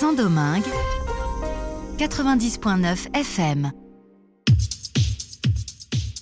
Saint-Domingue, 90.9 FM.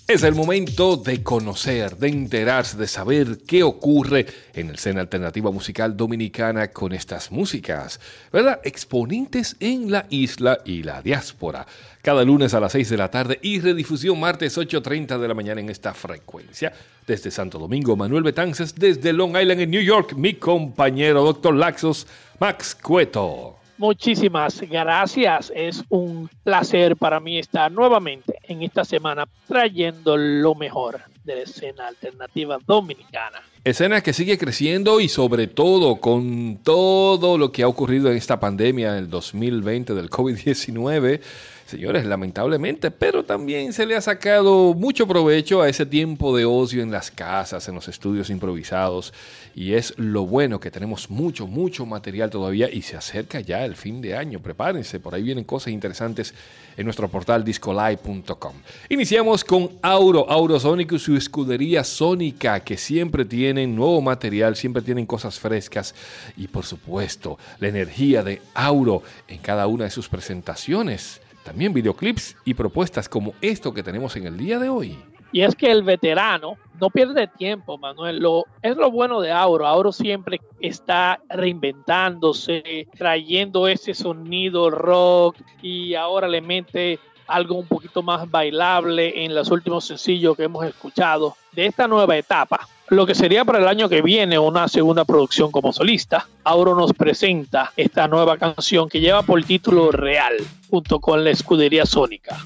Es el momento de conocer, de enterarse, de saber qué ocurre en el escena alternativa musical dominicana con estas músicas, ¿verdad? Exponentes en la isla y la diáspora. Cada lunes a las 6 de la tarde y redifusión martes 8.30 de la mañana en esta frecuencia. Desde Santo Domingo, Manuel Betances, desde Long Island en New York, mi compañero Dr. Laxos, Max Cueto. Muchísimas gracias. Es un placer para mí estar nuevamente en esta semana trayendo lo mejor de la escena alternativa dominicana. Escena que sigue creciendo y sobre todo con todo lo que ha ocurrido en esta pandemia del 2020 del COVID-19 señores, lamentablemente, pero también se le ha sacado mucho provecho a ese tiempo de ocio en las casas, en los estudios improvisados, y es lo bueno que tenemos mucho, mucho material todavía y se acerca ya el fin de año, prepárense, por ahí vienen cosas interesantes en nuestro portal discolive.com. Iniciamos con Auro, Auro Sónico y su escudería sónica, que siempre tienen nuevo material, siempre tienen cosas frescas y por supuesto la energía de Auro en cada una de sus presentaciones. También videoclips y propuestas como esto que tenemos en el día de hoy. Y es que el veterano no pierde tiempo, Manuel. Lo, es lo bueno de Auro. Auro siempre está reinventándose, trayendo ese sonido rock y ahora le mete algo un poquito más bailable en los últimos sencillos que hemos escuchado de esta nueva etapa lo que sería para el año que viene una segunda producción como solista. Auro nos presenta esta nueva canción que lleva por título Real, junto con la escudería Sónica.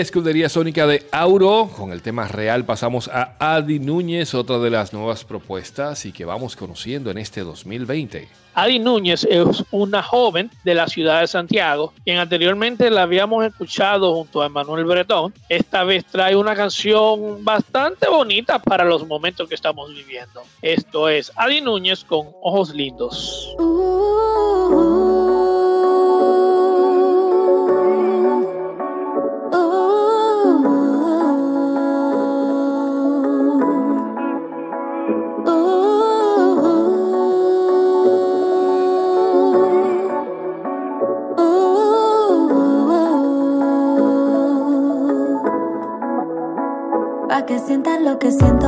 La escudería sónica de Auro. Con el tema real pasamos a Adi Núñez, otra de las nuevas propuestas y que vamos conociendo en este 2020. Adi Núñez es una joven de la ciudad de Santiago, quien anteriormente la habíamos escuchado junto a Manuel Bretón. Esta vez trae una canción bastante bonita para los momentos que estamos viviendo. Esto es Adi Núñez con Ojos Lindos. Uh, que siento.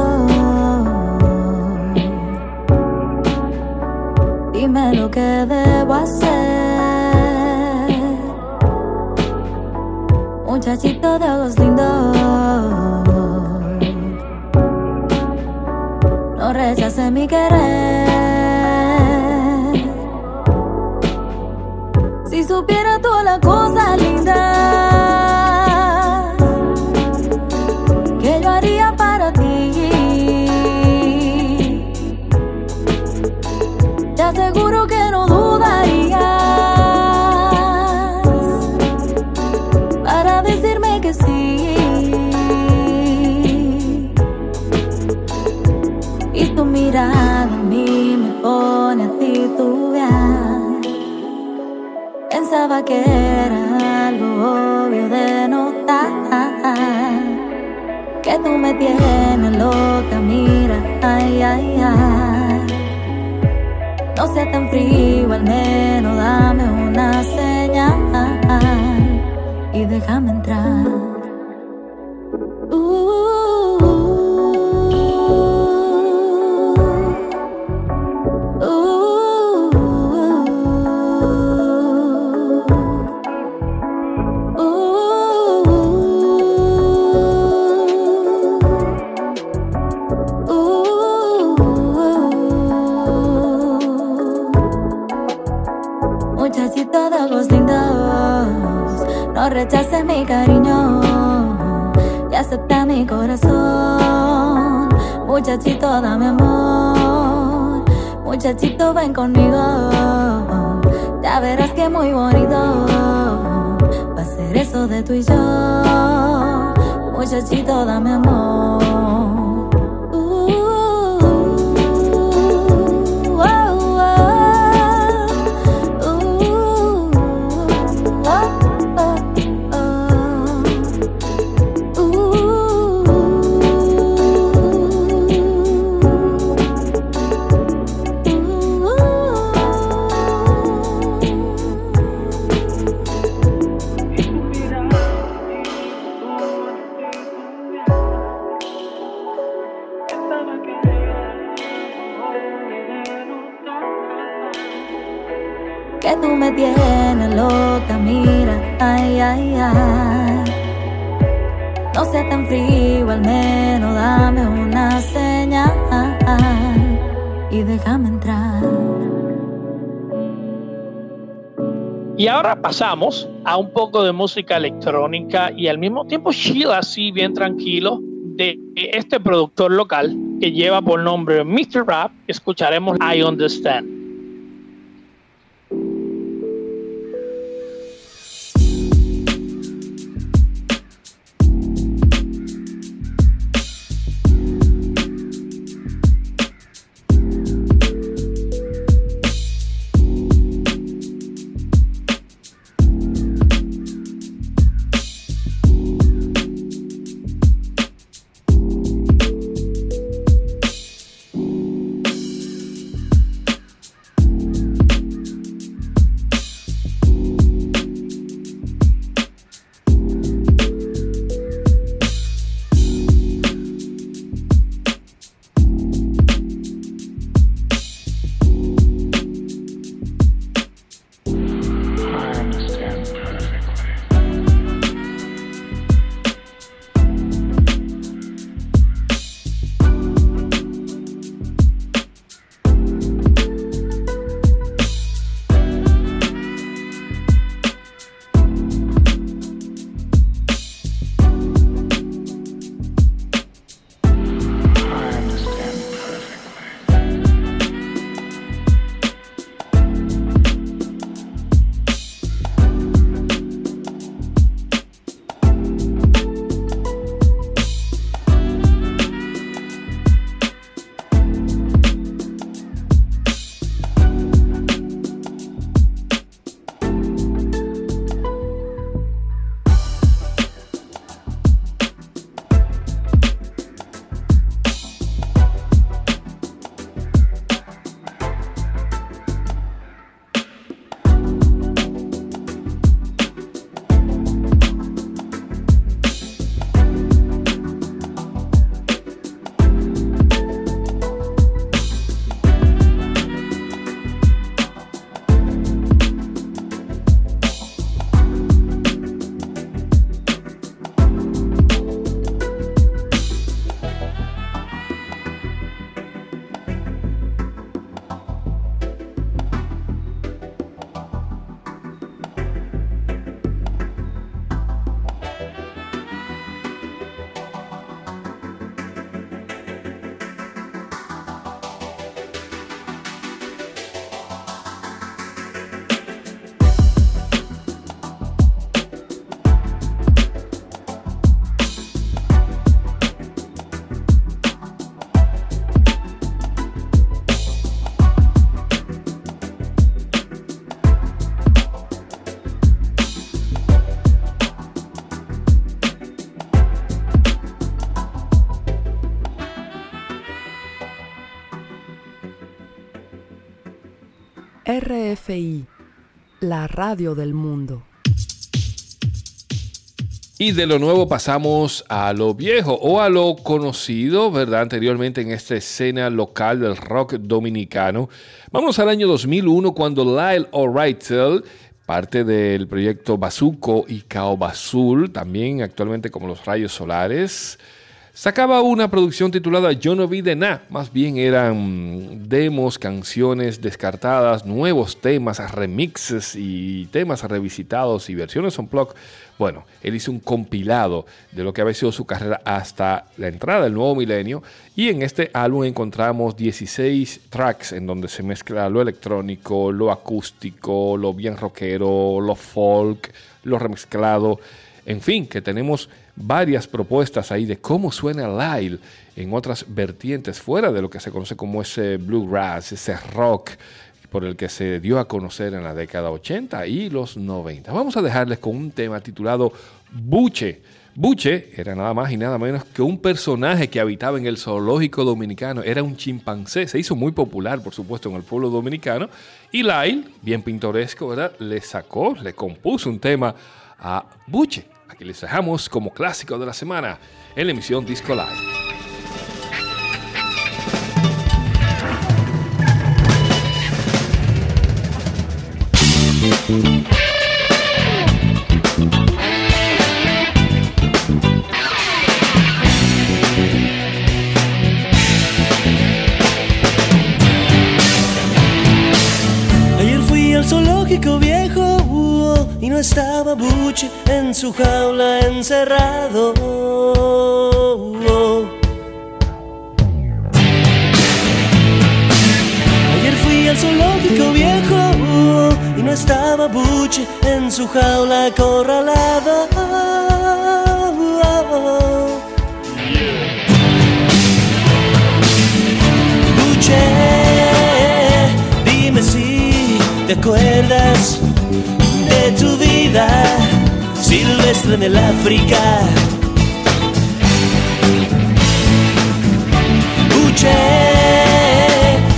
Mi cariño y acepta mi corazón. Muchachito, dame amor. Muchachito, ven conmigo. Ya verás que muy bonito va a ser eso de tú y yo. Muchachito, dame amor. Pasamos a un poco de música electrónica y al mismo tiempo Sheila así bien tranquilo de este productor local que lleva por nombre Mr. Rap. Escucharemos I Understand. RFI, la radio del mundo. Y de lo nuevo pasamos a lo viejo o a lo conocido, ¿verdad? Anteriormente en esta escena local del rock dominicano. Vamos al año 2001 cuando Lyle O'Reilly, parte del proyecto Bazuco y Cao Bazul, también actualmente como los rayos solares, Sacaba una producción titulada Yo no vi de nada, más bien eran demos, canciones descartadas, nuevos temas, remixes y temas revisitados y versiones on plug. Bueno, él hizo un compilado de lo que había sido su carrera hasta la entrada del nuevo milenio y en este álbum encontramos 16 tracks en donde se mezcla lo electrónico, lo acústico, lo bien rockero, lo folk, lo remezclado. En fin, que tenemos varias propuestas ahí de cómo suena Lyle en otras vertientes fuera de lo que se conoce como ese bluegrass, ese rock por el que se dio a conocer en la década 80 y los 90. Vamos a dejarles con un tema titulado Buche. Buche era nada más y nada menos que un personaje que habitaba en el zoológico dominicano, era un chimpancé, se hizo muy popular por supuesto en el pueblo dominicano y Lyle, bien pintoresco, ¿verdad? Le sacó, le compuso un tema a Buche. Aquí les dejamos como clásico de la semana en la emisión Disco Live. Ayer fui al zoológico viejo uh, y no estaba Buche en su jaula encerrado. Ayer fui al zoológico viejo y no estaba Buche en su jaula acorralado. Buche, dime si te acuerdas de tu vida silvestre en el África. Buche,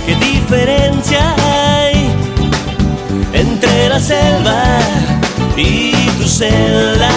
qué diferencia hay entre la selva y tu celda.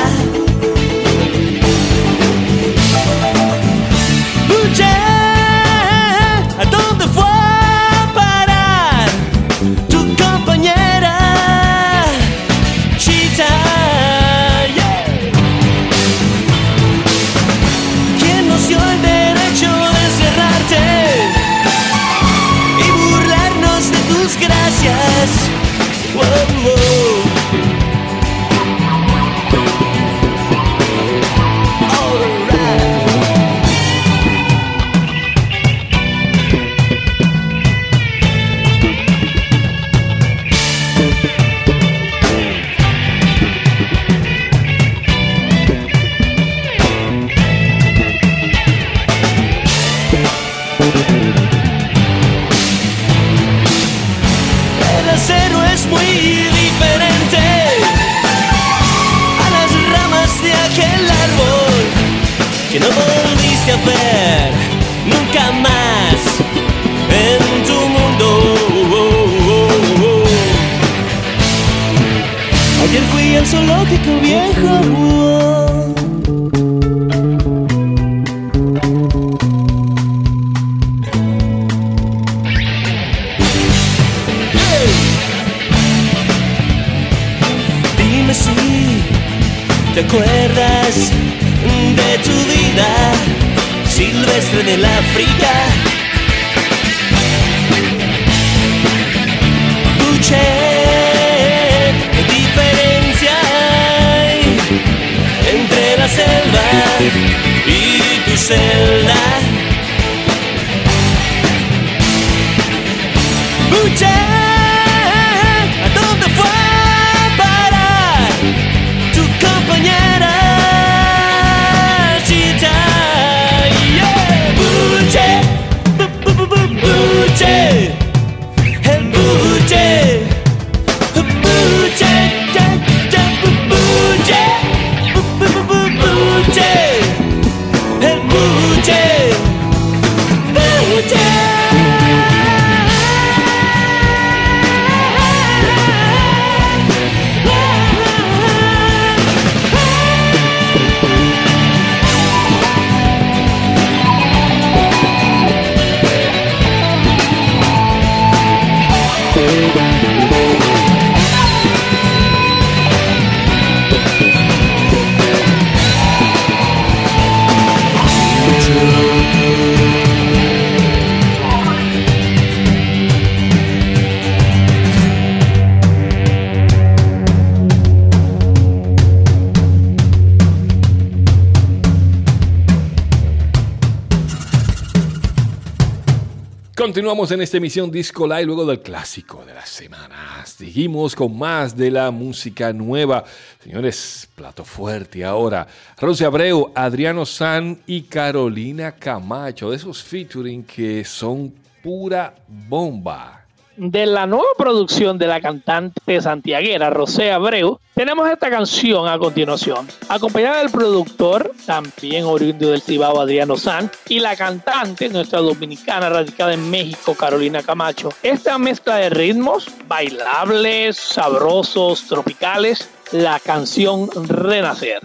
Continuamos en esta emisión Disco Live luego del clásico de las semanas. Seguimos con más de la música nueva. Señores, plato fuerte ahora. Rosy Abreu, Adriano San y Carolina Camacho, de esos featuring que son pura bomba de la nueva producción de la cantante santiaguera Rosé Abreu, tenemos esta canción a continuación, acompañada del productor, también oriundo del Cibao Adriano San, y la cantante, nuestra dominicana radicada en México, Carolina Camacho. Esta mezcla de ritmos bailables, sabrosos, tropicales, la canción Renacer.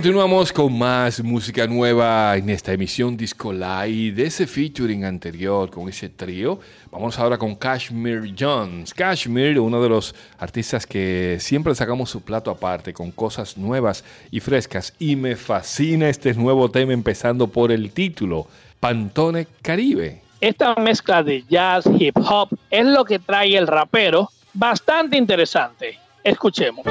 Continuamos con más música nueva en esta emisión Disco Live. De ese featuring anterior con ese trío, vamos ahora con Kashmir Jones. Kashmir, uno de los artistas que siempre sacamos su plato aparte con cosas nuevas y frescas. Y me fascina este nuevo tema, empezando por el título: Pantone Caribe. Esta mezcla de jazz, hip hop es lo que trae el rapero, bastante interesante. Escuchemos.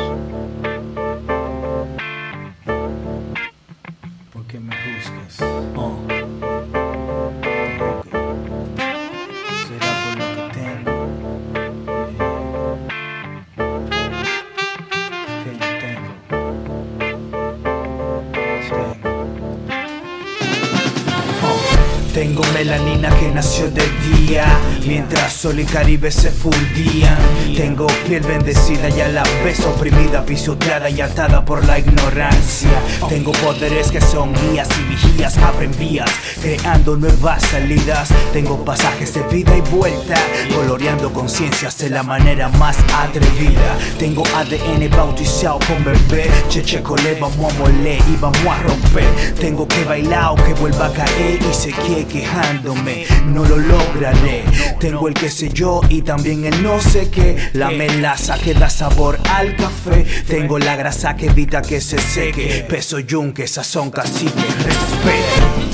Melanina que nació de día Mientras Sol y Caribe se fundían. Tengo piel bendecida y a la vez oprimida Pisoteada y atada por la ignorancia. Tengo poderes que son guías y vigías Abren vías, creando nuevas salidas. Tengo pasajes de vida y vuelta Coloreando conciencias de la manera más atrevida. Tengo ADN bautizado con bebé Cheche cole, vamos a moler y vamos a romper. Tengo que bailar o que vuelva a caer Y sé que no lo lograré. Tengo el que sé yo y también el no sé qué. La melaza que da sabor al café. Tengo la grasa que evita que se seque. Peso yunque, sazón cacique, respeto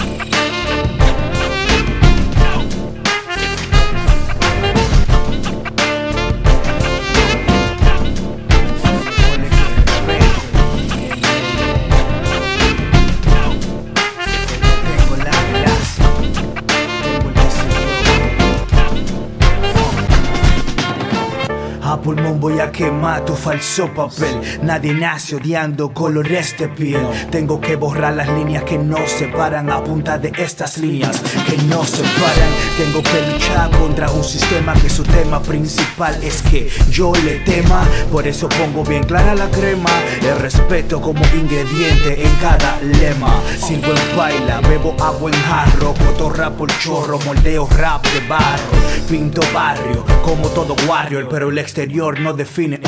voy a quemar tu falso papel. Nadie nace odiando colores de piel. Tengo que borrar las líneas que nos separan a punta de estas líneas que nos separan. Tengo que luchar contra un sistema que su tema principal es que yo le tema. Por eso pongo bien clara la crema. El respeto como ingrediente en cada lema. Sirvo en baila, bebo agua en jarro. Cotorra por chorro, moldeo rap de barro. Pinto barrio como todo warrior, pero el exterior no define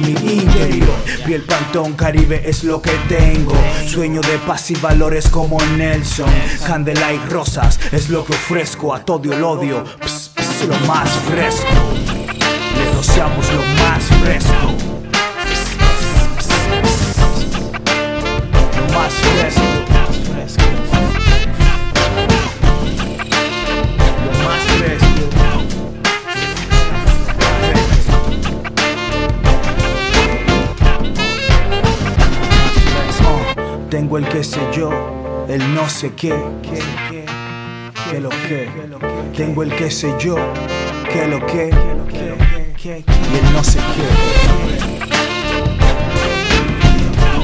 mi interior. Piel pantón caribe es lo que tengo. Sueño de paz y valores como Nelson. Candela y rosas es lo que ofrezco a todo el odio. Ps, lo más fresco. Le rociamos lo más fresco. Lo más fresco. Tengo el que sé yo, el no sé qué, qué, qué, qué lo que. Tengo el que sé yo, qué lo que, y el no sé qué.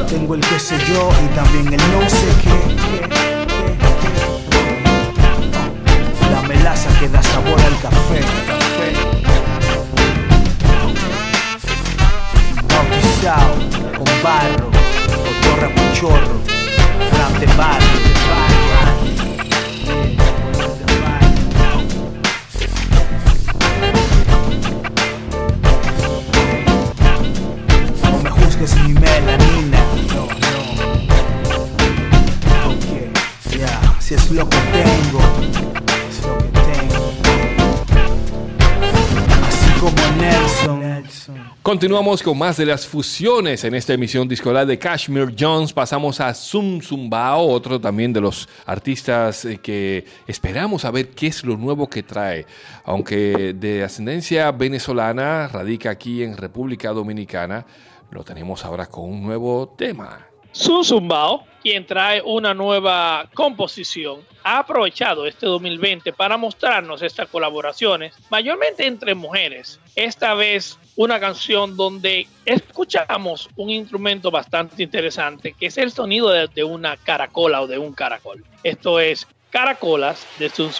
Tengo el que sé yo y también el no sé qué. La melaza que da sabor al café. Bautizado con barro, cotorra con chorro, rap de barrio. No me juzgues mi melanina. Si es lo que tengo, Continuamos con más de las fusiones en esta emisión discolar de Kashmir Jones. Pasamos a Zum Zumbao, otro también de los artistas eh, que esperamos a ver qué es lo nuevo que trae. Aunque de ascendencia venezolana, radica aquí en República Dominicana, lo tenemos ahora con un nuevo tema. Sun Zumbao, quien trae una nueva composición, ha aprovechado este 2020 para mostrarnos estas colaboraciones, mayormente entre mujeres. Esta vez una canción donde escuchamos un instrumento bastante interesante, que es el sonido de, una caracola o de un caracol. Esto es Caracolas de Sun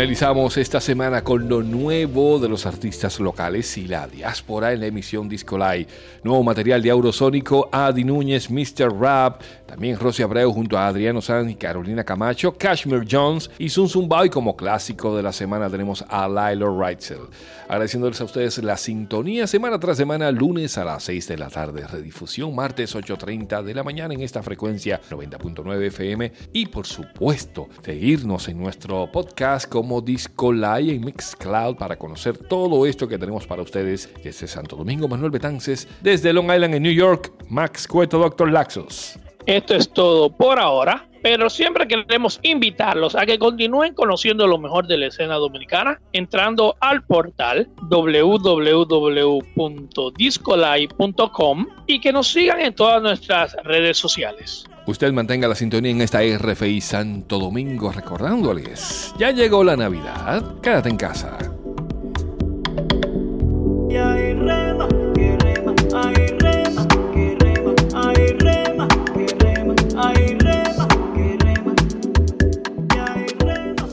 finalizamos esta semana con lo nuevo de los artistas locales y la diáspora en la emisión Disco Live. Nuevo material de Aurosónico, Adi Núñez, Mr. Rap, también Rosy Abreu junto a Adriano Sanz y Carolina Camacho, Cashmere Jones y Sun Sun y como clásico de la semana tenemos a Lilo Reitzel. Agradeciéndoles a ustedes la sintonía semana tras semana, lunes a las 6 de la tarde, redifusión martes 8.30 de la mañana en esta frecuencia 90.9 FM y por supuesto seguirnos en nuestro podcast como Disco Live en Mixcloud para conocer todo esto que tenemos para ustedes desde Santo Domingo, Manuel Betances, desde Long Island en New York, Max Cueto, Doctor Laxos. Esto es todo por ahora, pero siempre queremos invitarlos a que continúen conociendo lo mejor de la escena dominicana entrando al portal www.discolai.com y que nos sigan en todas nuestras redes sociales. Usted mantenga la sintonía en esta RFI Santo Domingo recordándoles, ya llegó la Navidad, quédate en casa.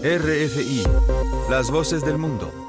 RFI, las voces del mundo.